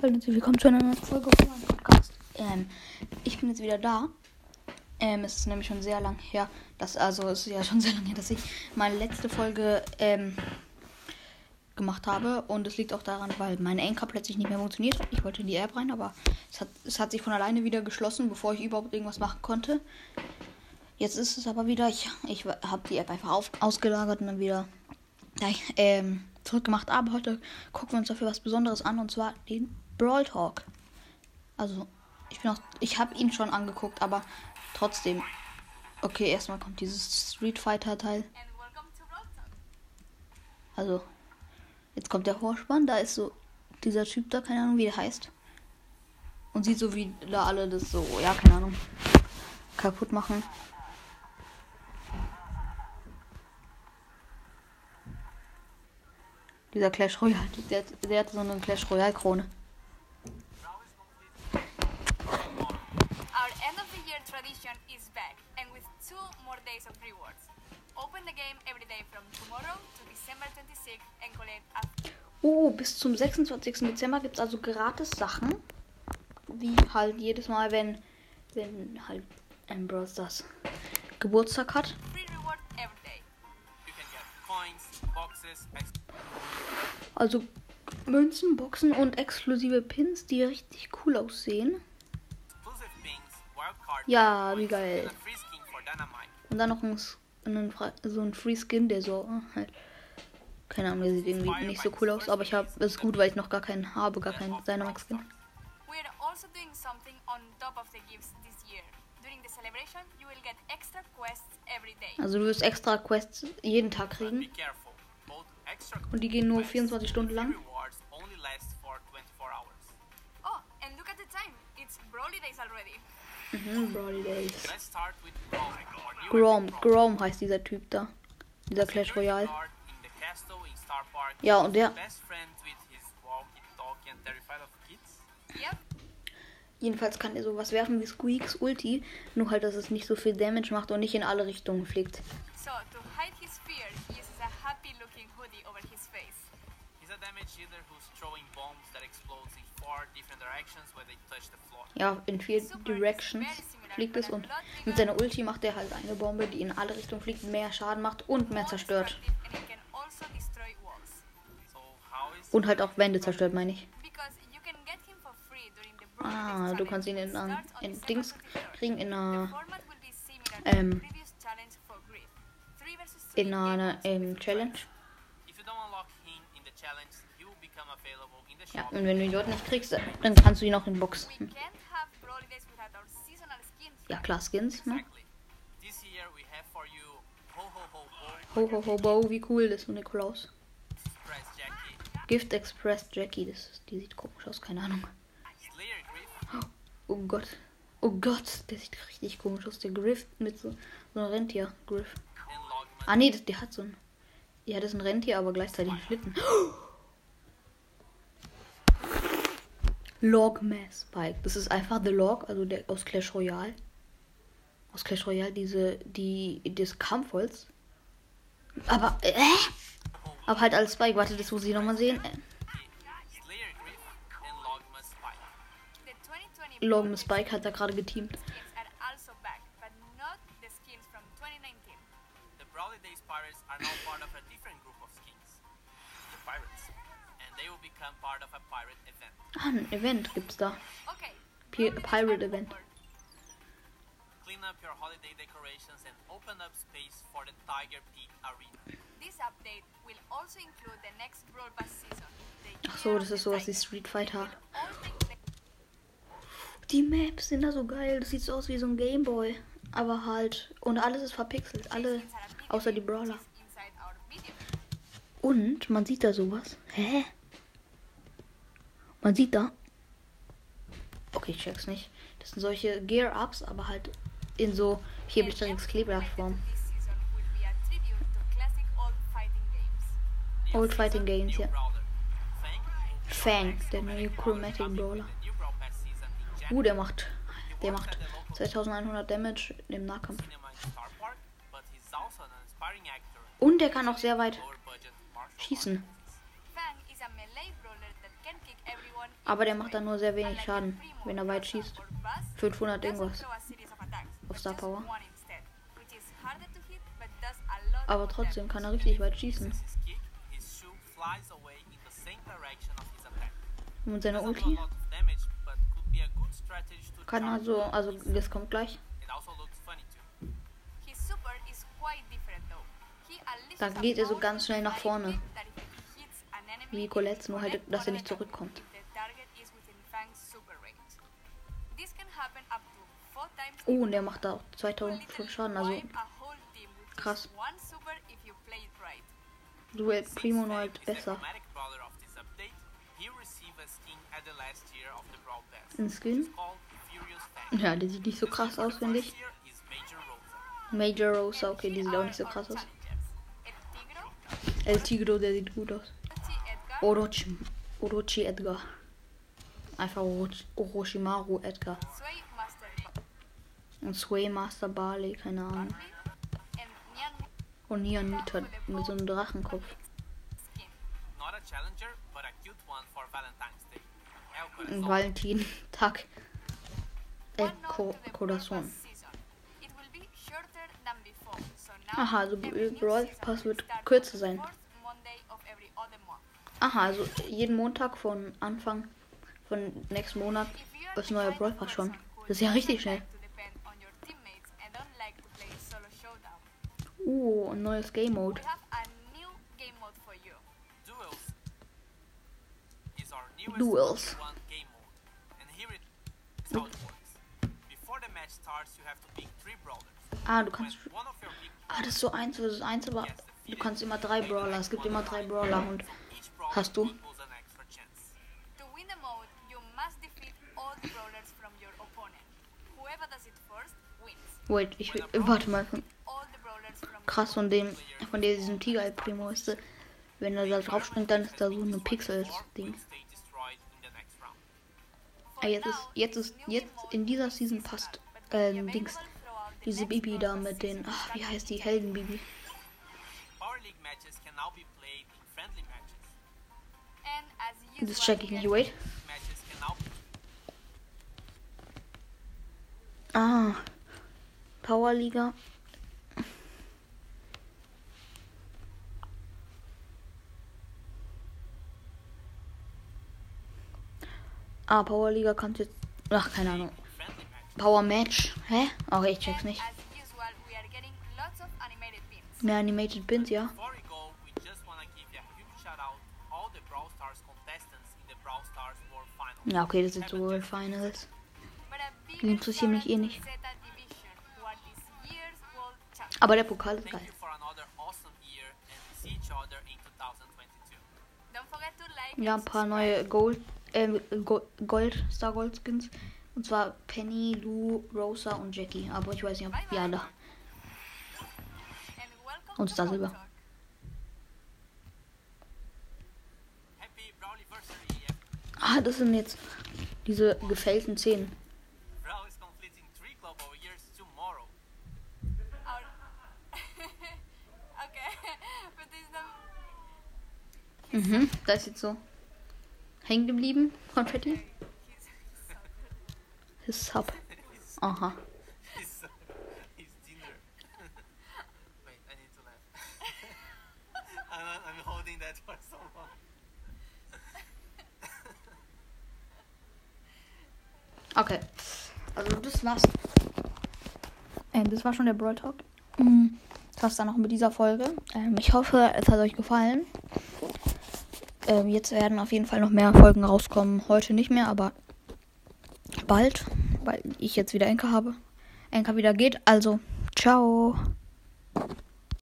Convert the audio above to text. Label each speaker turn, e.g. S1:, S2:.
S1: Hallo willkommen zu einer neuen Folge von meinem Podcast. Ähm, ich bin jetzt wieder da. Ähm, es ist nämlich schon sehr lang her, dass, also es ist ja schon sehr lange her, dass ich meine letzte Folge ähm, gemacht habe. Und es liegt auch daran, weil meine Anchor plötzlich nicht mehr funktioniert hat. Ich wollte in die App rein, aber es hat, es hat sich von alleine wieder geschlossen, bevor ich überhaupt irgendwas machen konnte. Jetzt ist es aber wieder, ich, ich habe die App einfach auf, ausgelagert und dann wieder ähm, zurückgemacht. Aber heute gucken wir uns dafür was Besonderes an und zwar den Brawl Talk. Also, ich bin auch, ich habe ihn schon angeguckt, aber trotzdem. Okay, erstmal kommt dieses Street Fighter Teil. Also, jetzt kommt der Vorspann. Da ist so dieser Typ da, keine Ahnung, wie der heißt. Und sieht so, wie da alle das so, ja, keine Ahnung, kaputt machen. Dieser Clash Royale, der, der hat so eine Clash Royale Krone. Tradition is back and with two more days of rewards. Open the game every day from tomorrow to December 26th and collect after. Oh, bis zum 26. Dezember gibt es also gratis Sachen. Wie halt jedes Mal, wenn, wenn halt Ambrose das Geburtstag hat. Also Münzen, Boxen und exklusive Pins, die richtig cool aussehen. Ja, wie geil. Und dann noch ein, ein, so ein Free Skin, der so halt. Keine Ahnung, der sieht irgendwie nicht so cool aus, aber ich habe es gut, weil ich noch gar keinen habe, gar keinen Dynamax Skin. Also also du wirst extra Quests jeden Tag kriegen. Und die gehen nur 24 Stunden lang. Broly Days already. Mhm, Brody Days. Grom, Grom heißt dieser Typ da. Dieser Clash Royale. Ja, und der. Jedenfalls kann er sowas werfen wie Squeaks Ulti, nur halt, dass es nicht so viel Damage macht und nicht in alle Richtungen fliegt. So, to hide his fear, he uses a happy looking hoodie over his face. He's a damage dealer who's throwing bombs that explodes in four different directions when they touch the ja, in vier Directions fliegt es und mit seiner Ulti macht er halt eine Bombe, die in alle Richtungen fliegt, mehr Schaden macht und mehr zerstört. Und halt auch Wände zerstört, meine ich. Ah, du kannst ihn in, in, in Dings kriegen, in einer, ähm, in einer ähm, Challenge. Ja, und wenn du ihn dort nicht kriegst, dann kannst du ihn auch in Boxen. Ja, klar, Skins, ne? Ho ho ho bo, wie cool das ist, Nikolaus. Gift Express Jackie, das, die sieht komisch aus, keine Ahnung. Oh Gott. Oh Gott, der sieht richtig komisch aus. Der Griff mit so, so einem Rentier. Griff. Ah nee, das, der hat so ein. Ja, das ist ein Rentier, aber gleichzeitig ein Schlitten. Log Mass Spike. Das ist einfach The Log, also der aus Clash Royale aus Clash Royale diese, die, des Kampfholz. Aber, äh? Aber halt als Spike. Warte, das muss ich nochmal sehen. Logan Spike hat da gerade geteamt. Ah, ein Event gibt's da. Pirate Event clean up your holiday decorations and open up space for the Tiger Peak Arena. This update will also include the next Brawl Pass season. Ach so, das ist sowas wie Street Fighter. Die Maps sind da so geil. Das sieht so aus wie so ein Gameboy. Aber halt. Und alles ist verpixelt. Alle. Außer die Brawler. Und man sieht da sowas. Hä? Man sieht da. Okay, ich check's nicht. Das sind solche Gear-Ups, aber halt in so vierblättriges Kleeblattform. Old Fighting Games, ja. Fang, der neue Chromatic Brawler. Uh, der macht, der macht 2100 Damage im Nahkampf. Und der kann auch sehr weit schießen. Aber der macht dann nur sehr wenig Schaden, wenn er weit schießt. 500 irgendwas auf Star Power. Aber trotzdem kann er richtig weit schießen. Und seine Ulti kann also, also das kommt gleich. Da geht er so ganz schnell nach vorne. Wie Colette, nur halt, dass er nicht zurückkommt. Oh, und der macht da auch 2000 Schaden, also krass. Duell Primo nur halt besser. Ein Skin? Ja, der sieht nicht so krass aus, finde ich. Major Rosa, okay, die sieht auch nicht so krass aus. El Tigro, der sieht gut aus. Orochi, Orochi Edgar. Einfach Orochimaru Edgar. Und Sway Master Barley, keine Ahnung. Und Neon Nita mit so einem Drachenkopf. Ein Valentin-Tag. El Corazon. Aha, also Brawl Pass wird kürzer sein. Aha, also jeden Montag von Anfang von nächsten Monat ist neuer Brawl Pass schon. Das ist ja richtig schnell. Uh, ein neues Game Mode. Duels. Ah, du kannst. Ah, das ist so eins versus eins, aber du kannst immer drei Brawler. Es gibt immer drei Brawler und hast du. Wait, ich will, warte mal. Krass von dem, von diesem Tiger El Primo ist, wenn er da drauf springt, dann ist da so ein Pixels-Ding. Ah, jetzt ist, jetzt ist, jetzt in dieser Season passt, ähm, Dings, diese Bibi da mit den, ach, wie heißt die Helden Bibi? Das check ich nicht, wait. Ah, Powerliga. Ah, Powerliga kommt jetzt. Ach, keine Ahnung. Power Match. Hä? Okay, ich check's nicht. Mehr Animated Pins, ja. Ja, okay, das sind so World Finals. Die interessieren mich eh nicht. Aber der Pokal ist geil. Ja, ein paar neue Gold, äh, Gold, Star Gold Skins. Und zwar Penny, Lou, Rosa und Jackie. Aber ich weiß nicht, ob. Ja, da. Und Star Silber. Ah, das sind jetzt diese gefällten Zähne. Mhm, da ist jetzt so hängen geblieben, Konfetti. His sub. Aha. Okay. Also das war's. Äh, das war schon der Brawl Talk. Mhm. Das war's dann noch mit dieser Folge. Ähm, ich hoffe, es hat euch gefallen. Ähm, jetzt werden auf jeden Fall noch mehr Folgen rauskommen. Heute nicht mehr, aber bald, weil ich jetzt wieder Enker habe. Enker wieder geht. Also, ciao.